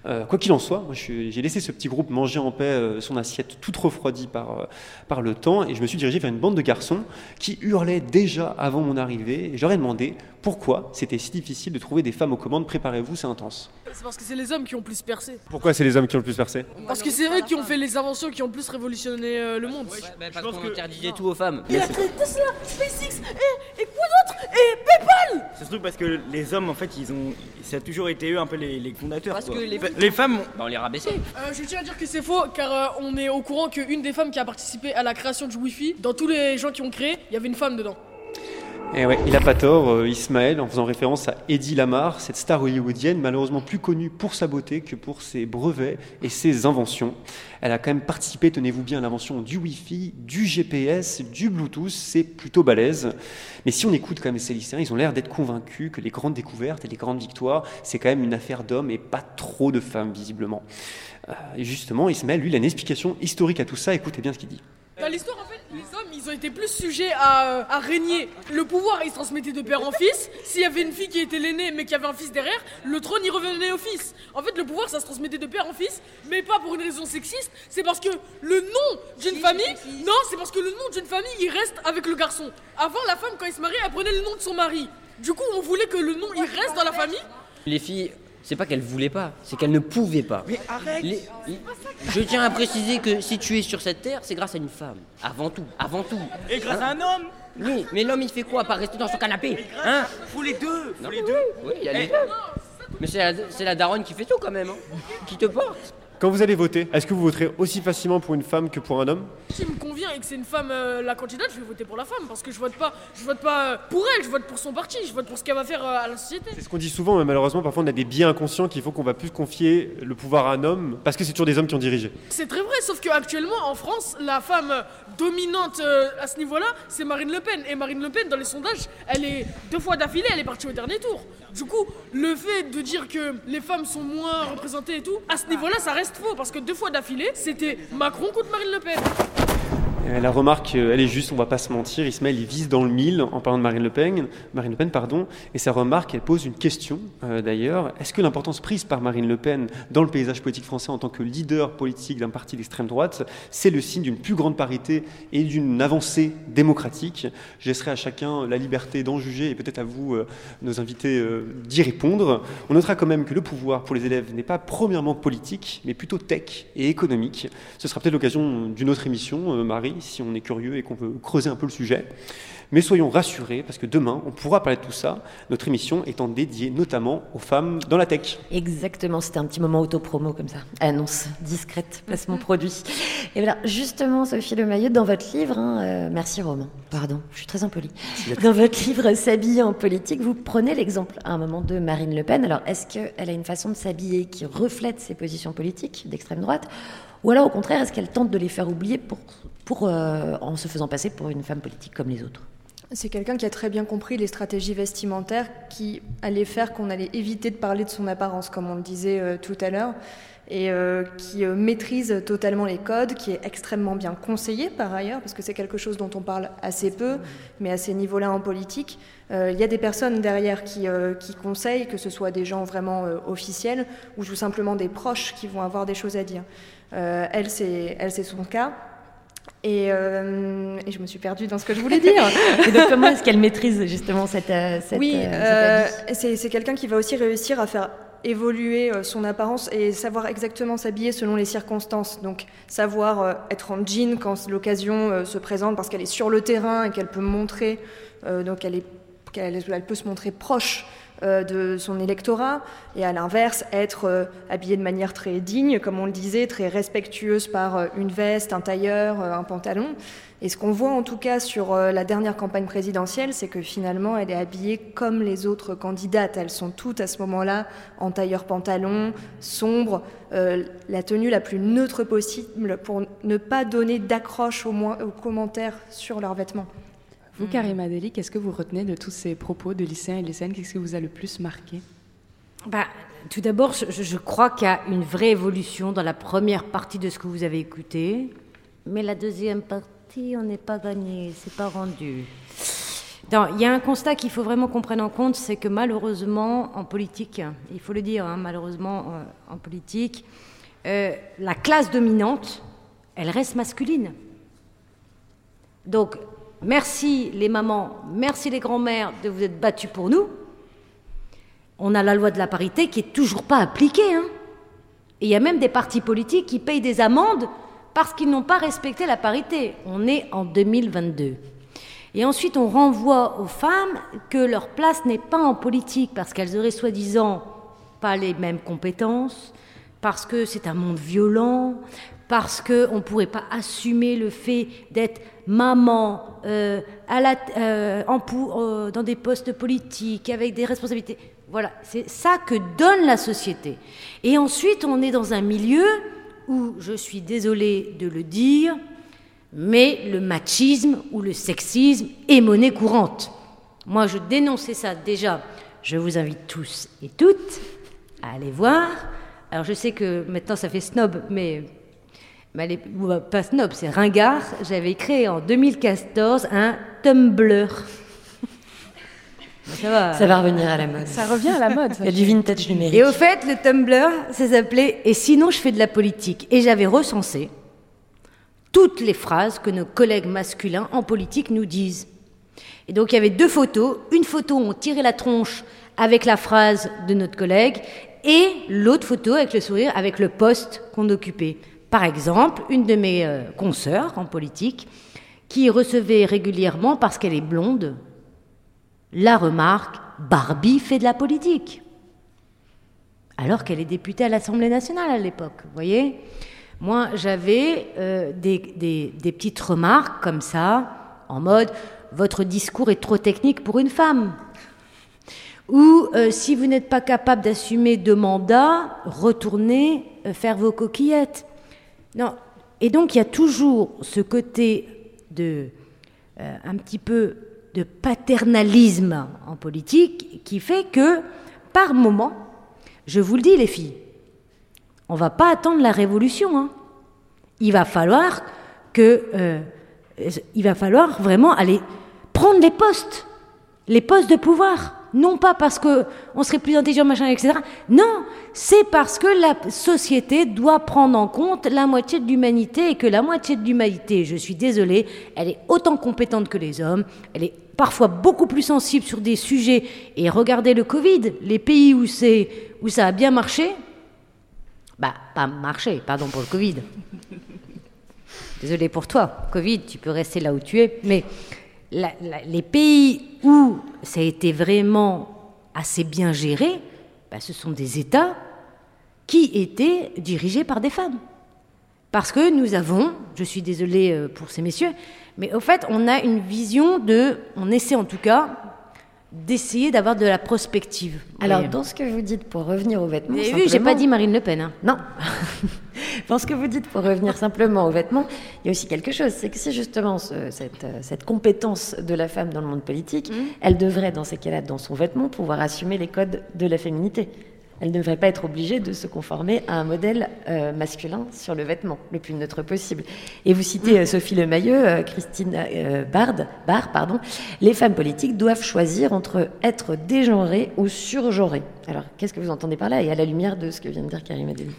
Euh, quoi qu'il en soit, j'ai laissé ce petit groupe manger en paix euh, son assiette toute refroidie par, euh, par le temps et je me suis dirigé vers une bande de garçons qui hurlaient déjà avant mon arrivée et ai demandé pourquoi c'était si difficile de trouver des femmes aux commandes. Préparez-vous, c'est intense. C'est parce que c'est les hommes qui ont plus percé. Pourquoi c'est les hommes qui ont le plus percé Parce que c'est eux qui ont fait les inventions qui ont plus révolutionné euh, le monde. parce qu'on interdisait tout aux femmes. Il a créé Tesla, SpaceX et, et quoi d'autre Et PayPal C'est surtout parce que les hommes, en fait, ils ont, ça a toujours été eux un peu les, les fondateurs. Parce quoi. que les, les femmes, ont- Bah, on les rabaissait. Euh, je tiens à dire que c'est faux car euh, on est au courant qu'une des femmes qui a participé à la création du Wi-Fi, dans tous les gens qui ont créé, il y avait une femme dedans. Eh ouais, il a pas tort, euh, Ismaël, en faisant référence à Eddie Lamar, cette star hollywoodienne malheureusement plus connue pour sa beauté que pour ses brevets et ses inventions. Elle a quand même participé, tenez-vous bien, à l'invention du Wi-Fi, du GPS, du Bluetooth, c'est plutôt balèze. Mais si on écoute quand même ces lycéens, ils ont l'air d'être convaincus que les grandes découvertes et les grandes victoires, c'est quand même une affaire d'hommes et pas trop de femmes, visiblement. Euh, et justement, Ismaël, lui, il a une explication historique à tout ça, écoutez bien ce qu'il dit. Dans l'histoire, en fait, les hommes, ils ont été plus sujets à, à régner. Le pouvoir, il se transmettait de père en fils. S'il y avait une fille qui était l'aînée, mais qui avait un fils derrière, le trône, il revenait au fils. En fait, le pouvoir, ça se transmettait de père en fils, mais pas pour une raison sexiste. C'est parce que le nom d'une famille, non, c'est parce que le nom d'une famille, il reste avec le garçon. Avant, la femme, quand elle se mariait, elle prenait le nom de son mari. Du coup, on voulait que le nom, il reste dans la famille. Les filles, c'est pas qu'elles voulaient pas, c'est qu'elles ne pouvaient pas. Mais arrête Les- les- Je tiens à préciser que si tu es sur cette terre, c'est grâce à une femme. Avant tout, avant tout. Et grâce Hein à un homme Oui, mais l'homme il fait quoi Pas rester dans son canapé Hein Faut les deux Non. Faut les deux Oui, il y a les Eh. deux. Mais c'est la, c'est la daronne qui fait tout quand même, hein. qui te porte. Quand vous allez voter, est-ce que vous voterez aussi facilement pour une femme que pour un homme? Si me convient et que c'est une femme euh, la candidate, je vais voter pour la femme parce que je vote pas, je vote pas euh, pour elle, je vote pour son parti, je vote pour ce qu'elle va faire euh, à la société. C'est ce qu'on dit souvent, mais malheureusement, parfois on a des biais inconscients qu'il faut qu'on va plus confier le pouvoir à un homme, parce que c'est toujours des hommes qui ont dirigé. C'est très vrai, sauf qu'actuellement en France, la femme dominante euh, à ce niveau-là, c'est Marine Le Pen. Et Marine Le Pen, dans les sondages, elle est deux fois d'affilée, elle est partie au dernier tour. Du coup, le fait de dire que les femmes sont moins représentées et tout, à ce niveau-là, ça reste faux parce que deux fois d'affilée, c'était Macron contre Marine Le Pen. La remarque, euh, elle est juste, on va pas se mentir. Ismaël, il vise dans le mille en parlant de Marine Le Pen, Marine Le Pen, pardon. Et sa remarque, elle pose une question euh, d'ailleurs. Est-ce que l'importance prise par Marine Le Pen dans le paysage politique français en tant que leader politique d'un parti d'extrême droite, c'est le signe d'une plus grande parité et d'une avancée démocratique? Je laisserai à chacun la liberté d'en juger et peut-être à vous, euh, nos invités, d'y répondre. On notera quand même que le pouvoir pour les élèves n'est pas premièrement politique, mais plutôt tech et économique. Ce sera peut-être l'occasion d'une autre émission, euh, Si on est curieux et qu'on veut creuser un peu le sujet. Mais soyons rassurés, parce que demain, on pourra parler de tout ça, notre émission étant dédiée notamment aux femmes dans la tech. Exactement, c'était un petit moment auto-promo comme ça. Annonce discrète, placement produit. Et voilà, justement, Sophie Lemaillot, dans votre livre, hein, euh, merci Romain, pardon, je suis très impolie. Dans votre livre S'habiller en politique, vous prenez l'exemple à un moment de Marine Le Pen. Alors, est-ce qu'elle a une façon de s'habiller qui reflète ses positions politiques d'extrême droite? Ou alors, au contraire, est-ce qu'elle tente de les faire oublier pour, pour, euh, en se faisant passer pour une femme politique comme les autres C'est quelqu'un qui a très bien compris les stratégies vestimentaires qui allaient faire qu'on allait éviter de parler de son apparence, comme on le disait euh, tout à l'heure, et euh, qui maîtrise totalement les codes, qui est extrêmement bien conseillé par ailleurs, parce que c'est quelque chose dont on parle assez peu, mais à ces niveaux-là en politique. Il y a des personnes derrière qui, qui conseillent, que ce soit des gens vraiment officiels ou tout simplement des proches qui vont avoir des choses à dire. Elle, c'est son cas. Et, euh, et je me suis perdue dans ce que je voulais dire. Et donc, comment est-ce qu'elle maîtrise justement cette, euh, cette, oui, euh, euh, c'est quelqu'un qui va aussi réussir à faire évoluer euh, son apparence et savoir exactement s'habiller selon les circonstances. Donc savoir être en jean quand l'occasion se présente parce qu'elle est sur le terrain et qu'elle peut montrer, donc elle, est, qu'elle elle peut se montrer proche de son électorat et à l'inverse être euh, habillée de manière très digne, comme on le disait, très respectueuse par euh, une veste, un tailleur, euh, un pantalon. Et ce qu'on voit en tout cas sur euh, la dernière campagne présidentielle, c'est que finalement elle est habillée comme les autres candidates. Elles sont toutes à ce moment-là en tailleur pantalon, sombre, euh, la tenue la plus neutre possible pour ne pas donner d'accroche aux, moins- aux commentaires sur leurs vêtements. Vous, Karima Deli, qu'est-ce que vous retenez de tous ces propos de lycéens et lycéennes? Qu'est-ce qui vous a le plus marqué? Bah, tout d'abord, je, je crois qu'il y a une vraie évolution dans la première partie de ce que vous avez écouté. Mais la deuxième partie, on n'est pas gagné, c'est pas rendu. Il y a un constat qu'il faut vraiment qu'on prenne en compte, c'est que malheureusement, en politique, il faut le dire, hein, malheureusement, euh, en politique, euh, la classe dominante, elle reste masculine. Donc, merci les mamans, merci les grands-mères de vous être battus pour nous. On a la loi de la parité qui est toujours pas appliquée. hein. Et il y a même des partis politiques qui payent des amendes parce qu'ils n'ont pas respecté la parité. On est en 2022. Et ensuite, on renvoie aux femmes que leur place n'est pas en politique parce qu'elles auraient soi-disant pas les mêmes compétences, parce que c'est un monde violent, parce qu'on ne pourrait pas assumer le fait d'être maman euh, euh, euh, dans des postes politiques, avec des responsabilités. Voilà, c'est ça que donne la société. Et ensuite, on est dans un milieu où, je suis désolée de le dire, mais le machisme ou le sexisme est monnaie courante. Moi, je dénonçais ça déjà. Je vous invite tous et toutes à aller voir. Alors, je sais que maintenant, ça fait snob, mais, euh, pas snob, c'est ringard. J'avais créé en 2014 un Tumblr. Ça va. Ça va revenir à la mode. Ça revient à la mode. Il y a du vintage numérique. Et au fait, le Tumblr, ça s'appelait Et sinon je fais de la politique. Et j'avais recensé toutes les phrases que nos collègues masculins en politique nous disent. Et donc il y avait deux photos. Une photo où on tirait la tronche avec la phrase de notre collègue et l'autre photo avec le sourire avec le poste qu'on occupait. Par exemple, une de mes euh, consoeurs en politique qui recevait régulièrement, parce qu'elle est blonde, la remarque Barbie fait de la politique alors qu'elle est députée à l'Assemblée nationale à l'époque. Vous voyez? Moi, j'avais euh, des, petites remarques comme ça, en mode votre discours est trop technique pour une femme. Ou euh, si vous n'êtes pas capable d'assumer deux mandats, retournez euh, faire vos coquillettes. Non. Et donc il y a toujours ce côté de euh, un petit peu de paternalisme en politique qui fait que par moment, je vous le dis les filles, on va pas attendre la révolution. hein. Il va falloir que il va falloir vraiment aller prendre les postes, les postes de pouvoir. Non pas parce que on serait plus intelligent, machin, etc. Non, c'est parce que la société doit prendre en compte la moitié de l'humanité et que la moitié de l'humanité, je suis désolée, elle est autant compétente que les hommes, elle est parfois beaucoup plus sensible sur des sujets. Et regardez le Covid, les pays où, c'est, où ça a bien marché, bah, pas marché, pardon pour le Covid. Désolé pour toi, Covid, tu peux rester là où tu es, mais les pays où ça a été vraiment assez bien géré, bah, ce sont des États qui étaient dirigés par des femmes. Parce que nous avons, je suis désolée euh, pour ces messieurs, mais au fait, on a une vision de, on essaie en tout cas, d'essayer d'avoir de la prospective. Alors, Oui. dans ce que vous dites pour revenir aux vêtements. Vous j'ai pas dit Marine Le Pen. hein. Non. Dans ce que vous dites pour revenir simplement aux vêtements, il y a aussi quelque chose, c'est que si justement ce- cette, euh, cette compétence de la femme dans le monde politique, Mmh. elle devrait, dans ces cas-là, dans son vêtement, pouvoir assumer les codes de la féminité. Elle ne devrait pas être obligée de se conformer à un modèle euh, masculin sur le vêtement, le plus neutre possible. Et vous citez euh, Sophie Lemayeux, euh, Christine Bard, pardon, les femmes politiques doivent choisir entre être dégenrées ou surgenrées. Alors, qu'est-ce que vous entendez par là Et à la lumière de ce que vient de dire Karima Deli.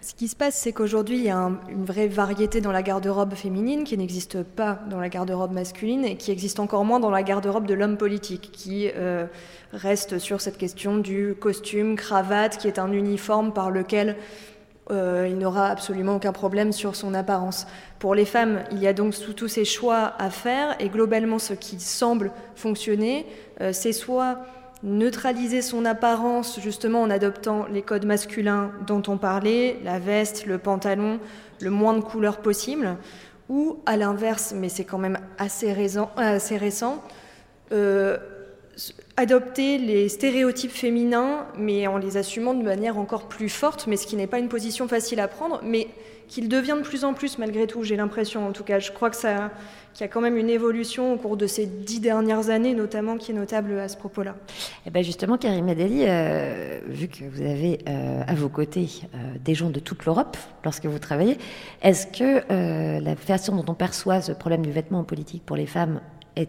Ce qui se passe, c'est qu'aujourd'hui, il y a un- une vraie variété dans la garde-robe féminine qui n'existe pas dans la garde-robe masculine et qui existe encore moins dans la garde-robe de l'homme politique, qui euh, reste sur cette question du costume, cravate, qui est un uniforme par lequel euh, il n'aura absolument aucun problème sur son apparence. Pour les femmes, il y a donc tous ces choix à faire et globalement, ce qui semble fonctionner, euh, c'est soit neutraliser son apparence justement en adoptant les codes masculins dont on parlait, la veste, le pantalon, le moins de couleurs possible, ou à l'inverse, mais c'est quand même assez récent, euh, adopter les stéréotypes féminins, mais en les assumant de manière encore plus forte, mais ce qui n'est pas une position facile à prendre, mais qu'il devient de plus en plus malgré tout, j'ai l'impression en tout cas. Je crois que ça, qu'il y a quand même une évolution au cours de ces dix dernières années, notamment, qui est notable à ce propos-là. Eh ben justement, Karim Adeli, euh, vu que vous avez euh, à vos côtés euh, des gens de toute l'Europe lorsque vous travaillez, est-ce que euh, la façon dont on perçoit ce problème du vêtement en politique pour les femmes est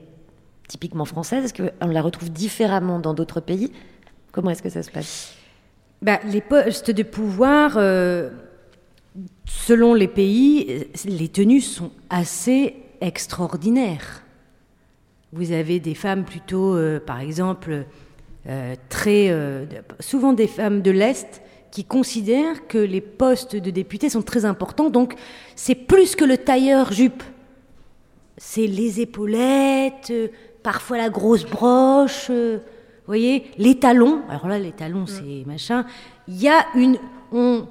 typiquement française? Est-ce qu'on la retrouve différemment dans d'autres pays? Comment est-ce que ça se passe? Bah, les postes de pouvoir, euh, selon les pays, les tenues sont assez extraordinaires. Vous avez des femmes plutôt, euh, par exemple, euh, très, euh, souvent des femmes de l'Est qui considèrent que les postes de députés sont très importants, donc c'est plus que le tailleur jupe. C'est les épaulettes, parfois la grosse broche, vous voyez, les talons. Alors là, les talons, c'est machin. Il y a une. On,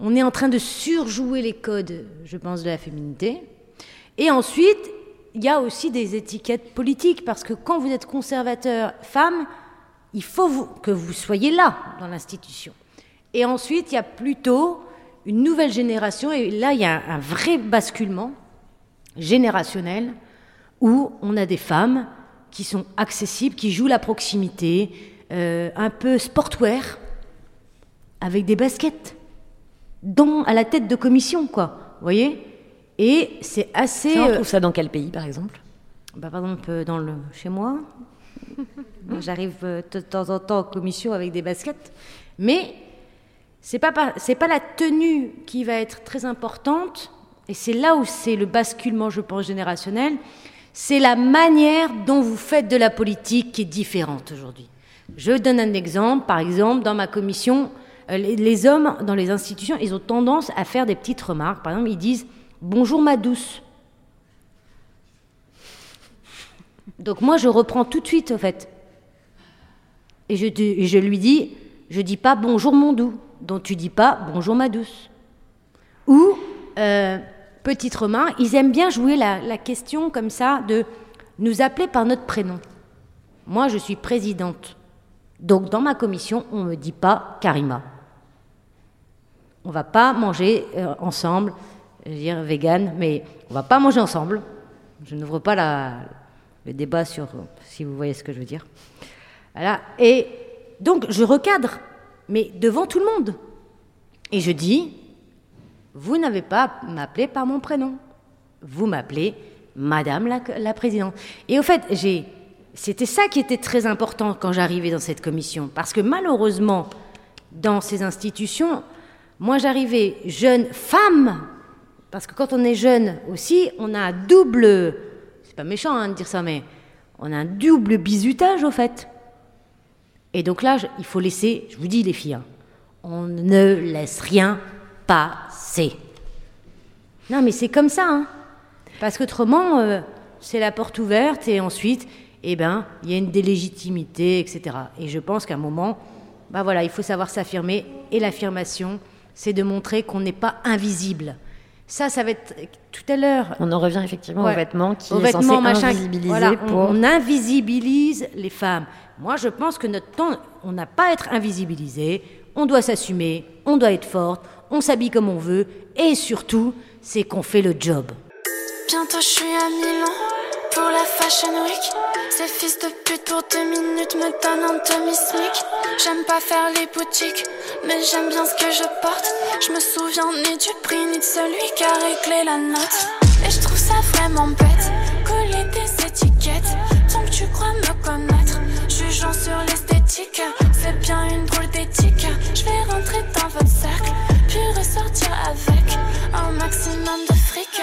on est en train de surjouer les codes, je pense, de la féminité. Et ensuite, il y a aussi des étiquettes politiques, parce que quand vous êtes conservateur femme, il faut que vous soyez là dans l'institution. Et ensuite, il y a plutôt une nouvelle génération, et là, il y a un vrai basculement générationnel où on a des femmes qui sont accessibles, qui jouent la proximité, euh, un peu sportwear, avec des baskets, dans, à la tête de commission, quoi. Vous voyez? Et c'est assez. Ça, on euh, trouve ça dans quel pays, par exemple? Bah, Par exemple, euh, dans le, chez moi, j'arrive euh, de temps en temps en commission avec des baskets, mais c'est pas c'est pas la tenue qui va être très importante, et c'est là où c'est le basculement, je pense, générationnel. C'est la manière dont vous faites de la politique qui est différente aujourd'hui. Je donne un exemple. Par exemple, dans ma commission, les, les hommes dans les institutions, ils ont tendance à faire des petites remarques. Par exemple, ils disent Bonjour ma douce. Donc moi, je reprends tout de suite, au fait. Et je, te- et je lui dis, je dis pas bonjour mon doux, donc tu dis pas bonjour ma douce. Ou, euh, petite remarque, ils aiment bien jouer la, la question comme ça de nous appeler par notre prénom. Moi, je suis présidente. Donc dans ma commission, on ne me dit pas Karima. On va pas manger euh, ensemble, je veux dire vegan, mais on va pas manger ensemble. Je n'ouvre pas le débat sur euh, si vous voyez ce que je veux dire. Voilà. Et donc je recadre, mais devant tout le monde. Et je dis, vous n'avez pas à m'appeler par mon prénom. Vous m'appelez Madame la, présidente. Et au fait, c'était ça qui était très important quand j'arrivais dans cette commission, parce que malheureusement, dans ces institutions, moi j'arrivais jeune femme, parce que quand on est jeune aussi, on a un double, c'est pas méchant hein, de dire ça, mais on a un double bizutage au fait. Et donc là, il faut laisser, je vous dis les filles, hein, on ne laisse rien passer. Non, mais c'est comme ça, hein. Parce qu'autrement, euh, c'est la porte ouverte et ensuite, eh ben, il y a une délégitimité, etc. Et je pense qu'à un moment, bah voilà, il faut savoir s'affirmer. Et l'affirmation, c'est de montrer qu'on n'est pas invisible. Ça, ça va être tout à l'heure. On en revient effectivement Ouais. aux vêtements qui Aux est censé vêtements, machin. invisibiliser Voilà, on- pour... on, invisibilise les femmes. Moi, je pense que notre temps, on n'a pas à être invisibilisé. On doit s'assumer, on doit être forte, on s'habille comme on veut, et surtout, c'est qu'on fait le job. Bientôt je suis à Milan pour la Fashion Week. Ces fils de pute pour deux minutes me donnent un demi-smic. J'aime pas faire les boutiques, mais j'aime bien ce que je porte. Je me souviens ni du prix ni de celui qui a réglé la note. Et je trouve ça vraiment bête, coller des étiquettes. Tant que tu crois me connaître, jugeant sur l'esthétique, c'est bien une drôle d'éthique. Je vais rentrer dans votre cercle, puis ressortir avec un maximum de fric.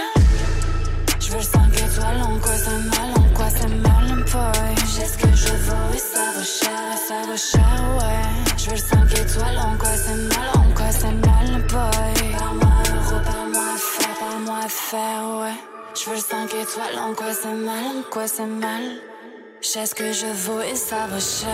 Je veux le 5 étoiles, en quoi c'est mal, en quoi c'est mal, boy. J'ai ce que je veux et ça vaut cher, ça vaut cher, ouais. Je veux le 5 étoiles, en quoi c'est mal, en quoi c'est mal, boy. Par-moi euro, par-moi affaire, par-moi affaire, ouais. Je veux le 5 étoiles, en quoi c'est mal, en quoi c'est mal. J'ai ce que je vaux et ça vaut cher.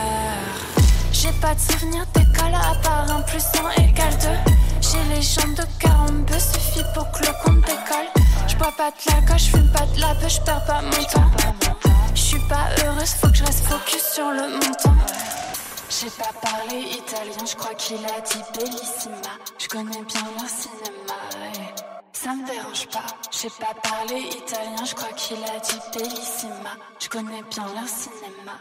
J'ai pas de souvenir d'école à part un plus un égale 2. J'ai les jambes de carambeu, suffit pour que le compte décolle. Je bois pas de l'alcool, je fume pas de la beuh, je perds pas mon temps. Je suis pas heureuse, faut que je reste focus sur le montant. J'ai pas parlé italien, je crois qu'il a dit bellissima. Je connais bien leur cinéma, ça me dérange pas. J'ai pas parlé italien, je crois qu'il a dit bellissima. Je connais bien leur cinéma.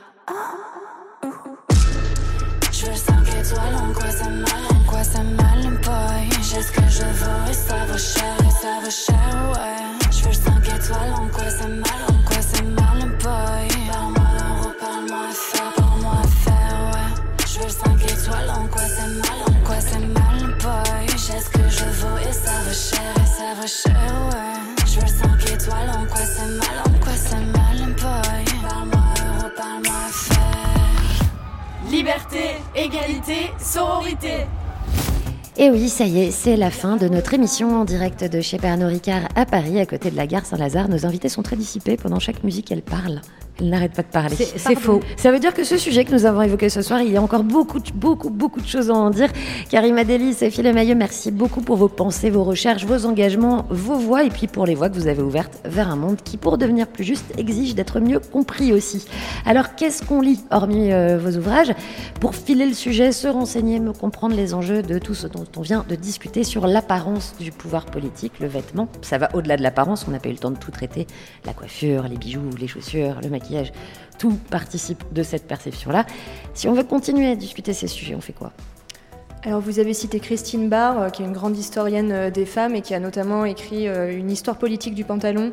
Je veux le 5 étoiles, en quoi c'est mal, en quoi c'est mal, boy. J'ai ce que je veux et ça vaut cher, cher, ouais. Je veux le 5 étoiles, en quoi c'est mal, en quoi c'est mal, boy. Parle-moi euro, parle-moi affaire. Liberté, égalité, sororité. Et oui, ça y est, c'est la fin de notre émission en direct de chez Pernod Ricard à Paris, à côté de la gare Saint-Lazare. Nos invités sont très dissipés. Pendant chaque musique, elles parlent. Elles n'arrêtent pas de parler. C'est- faux. Ça veut dire que ce sujet que nous avons évoqué ce soir, il y a encore beaucoup, beaucoup, beaucoup de choses à en dire. Karima Deli, Sophie Lemailleux, merci beaucoup pour vos pensées, vos recherches, vos engagements, vos voix, et puis pour les voix que vous avez ouvertes vers un monde qui, pour devenir plus juste, exige d'être mieux compris aussi. Alors, qu'est-ce qu'on lit, hormis euh, vos ouvrages, pour filer le sujet, se renseigner, me comprendre les enjeux de tout ce dont on vient de discuter sur l'apparence du pouvoir politique, le vêtement. Ça va au-delà de l'apparence, on n'a pas eu le temps de tout traiter. La coiffure, les bijoux, les chaussures, le maquillage, tout participe de cette perception-là. Si on veut continuer à discuter ces sujets, on fait quoi? Alors vous avez cité Christine Barr, euh, qui est une grande historienne euh, des femmes et qui a notamment écrit euh, une histoire politique du pantalon,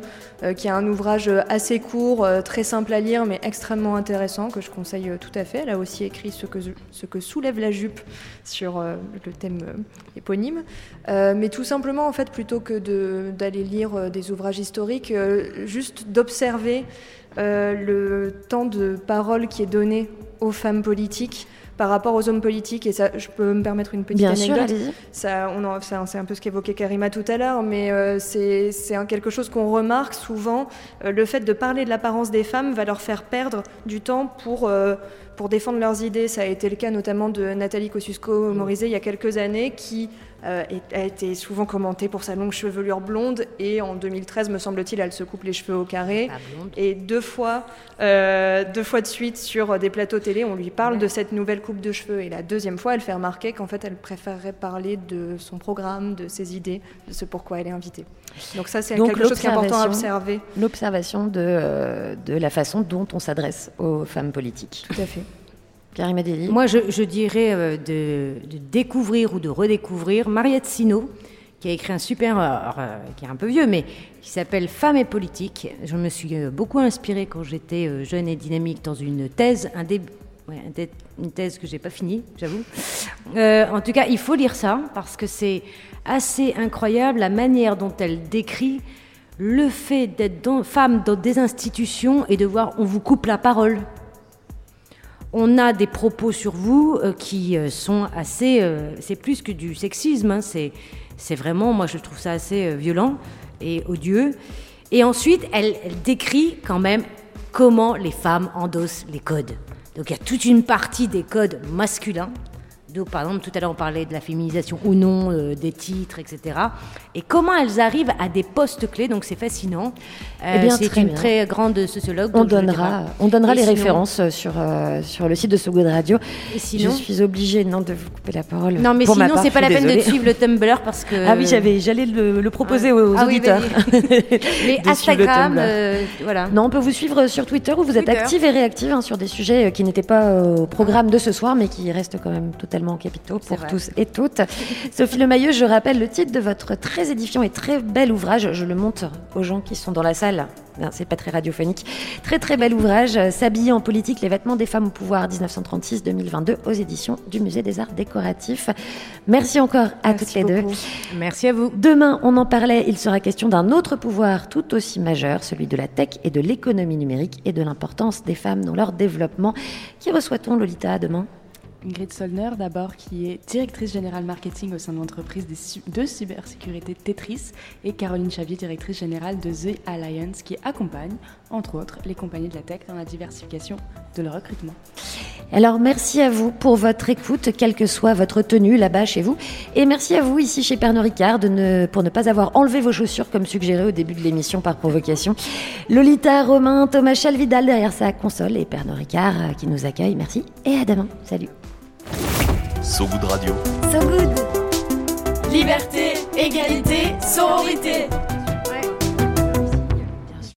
qui est un ouvrage assez court, très simple à lire, mais extrêmement intéressant, que je conseille tout à fait. Elle a aussi écrit ce que, soulève la jupe sur le thème éponyme. Mais tout simplement, en fait, plutôt que d'aller lire des ouvrages historiques, juste d'observer le temps de parole qui est donné aux femmes politiques par rapport aux hommes politiques. Et ça, je peux me permettre une petite Bien sûr, anecdote. allez-y. ça, on en- ça, c'est un peu ce qu'évoquait Karima tout à l'heure, mais euh, c'est quelque chose qu'on remarque souvent. euh, le fait de parler de l'apparence des femmes va leur faire perdre du temps pour, euh, pour défendre leurs idées. Ça a été le cas notamment de Nathalie Kosciusko-Morizet il y a quelques années, qui euh, a été souvent commentée pour sa longue chevelure blonde. Et en 2013, me semble-t-il, elle se coupe les cheveux au carré. Et deux fois, euh, deux fois de suite sur des plateaux télé, on lui parle de cette nouvelle coupe de cheveux. Et la deuxième fois, elle fait remarquer qu'en fait, elle préférerait parler de son programme, de ses idées, de ce pourquoi elle est invitée. Donc ça, c'est quelque chose qui est important à observer. L'observation de, euh, de la façon dont on s'adresse aux femmes politiques. Tout à fait. Moi, je, dirais euh, de, découvrir ou de redécouvrir Mariette Sino, qui a écrit un super, euh, qui est un peu vieux, mais qui s'appelle Femmes et politique. Je me suis euh, beaucoup inspirée quand j'étais euh, jeune et dynamique dans une thèse, une thèse que j'ai pas finie, j'avoue. Euh, en tout cas, il faut lire ça parce que c'est assez incroyable la manière dont elle décrit le fait d'être femme dans des institutions et de voir on vous coupe la parole. On a des propos sur vous euh, qui euh, sont assez. euh, c'est plus que du sexisme, hein, c'est, vraiment, moi je trouve ça assez violent et odieux. Et ensuite, elle, elle décrit quand même comment les femmes endossent les codes. Donc il y a toute une partie des codes masculins. Donc, par exemple, tout à l'heure, on parlait de la féminisation ou non euh, des titres, etc. Et comment elles arrivent à des postes clés, donc c'est fascinant. Euh, Eh bien, c'est très une bien. très grande sociologue. On donnera, on donnera Et les sinon- références sur, euh, sur le site de So Good Radio. Et sinon Je suis obligée non, de vous couper la parole. Non, mais pour sinon, c'est pas la peine de suivre le Tumblr parce que. Ah oui, j'avais, j'allais le, le proposer aux, aux Ah oui, auditeurs. Les De suivre le Instagram, euh, voilà. Non, on peut vous suivre sur Twitter où vous êtes Twitter. active et réactive hein, sur des sujets euh, qui n'étaient pas euh, au programme de ce soir, mais qui restent quand même totalement capitaux pour tous et toutes. Sophie Lemailleux, je rappelle le titre de votre très édifiant et très bel ouvrage. Je le montre aux gens qui sont dans la salle. C'est pas très radiophonique. Très très bel ouvrage. euh, S'habiller en politique, les vêtements des femmes au pouvoir 1936-2022 aux éditions du Musée des Arts Décoratifs. Merci encore à toutes les deux. Merci à vous. Demain, on en parlait, il sera question d'un autre pouvoir tout aussi majeur, celui de la tech et de l'économie numérique et de l'importance des femmes dans leur développement. Qui reçoit-on, Lolita, demain? Ingrid Solner, d'abord, qui est directrice générale marketing au sein de l'entreprise de cybersécurité Tetris, et Caroline Chavier, directrice générale de The Alliance, qui accompagne, entre autres, les compagnies de la tech dans la diversification de leur recrutement. Alors merci à vous pour votre écoute, quelle que soit votre tenue là-bas chez vous. Et merci à vous ici chez Pernod Ricard pour ne pas avoir enlevé vos chaussures comme suggéré au début de l'émission par provocation. Lolita, Romain, Thomas Chalvidal derrière sa console et Pernod Ricard euh, qui nous accueille. Merci et à. Salut. So Good Radio. So good. Liberté, égalité, sororité.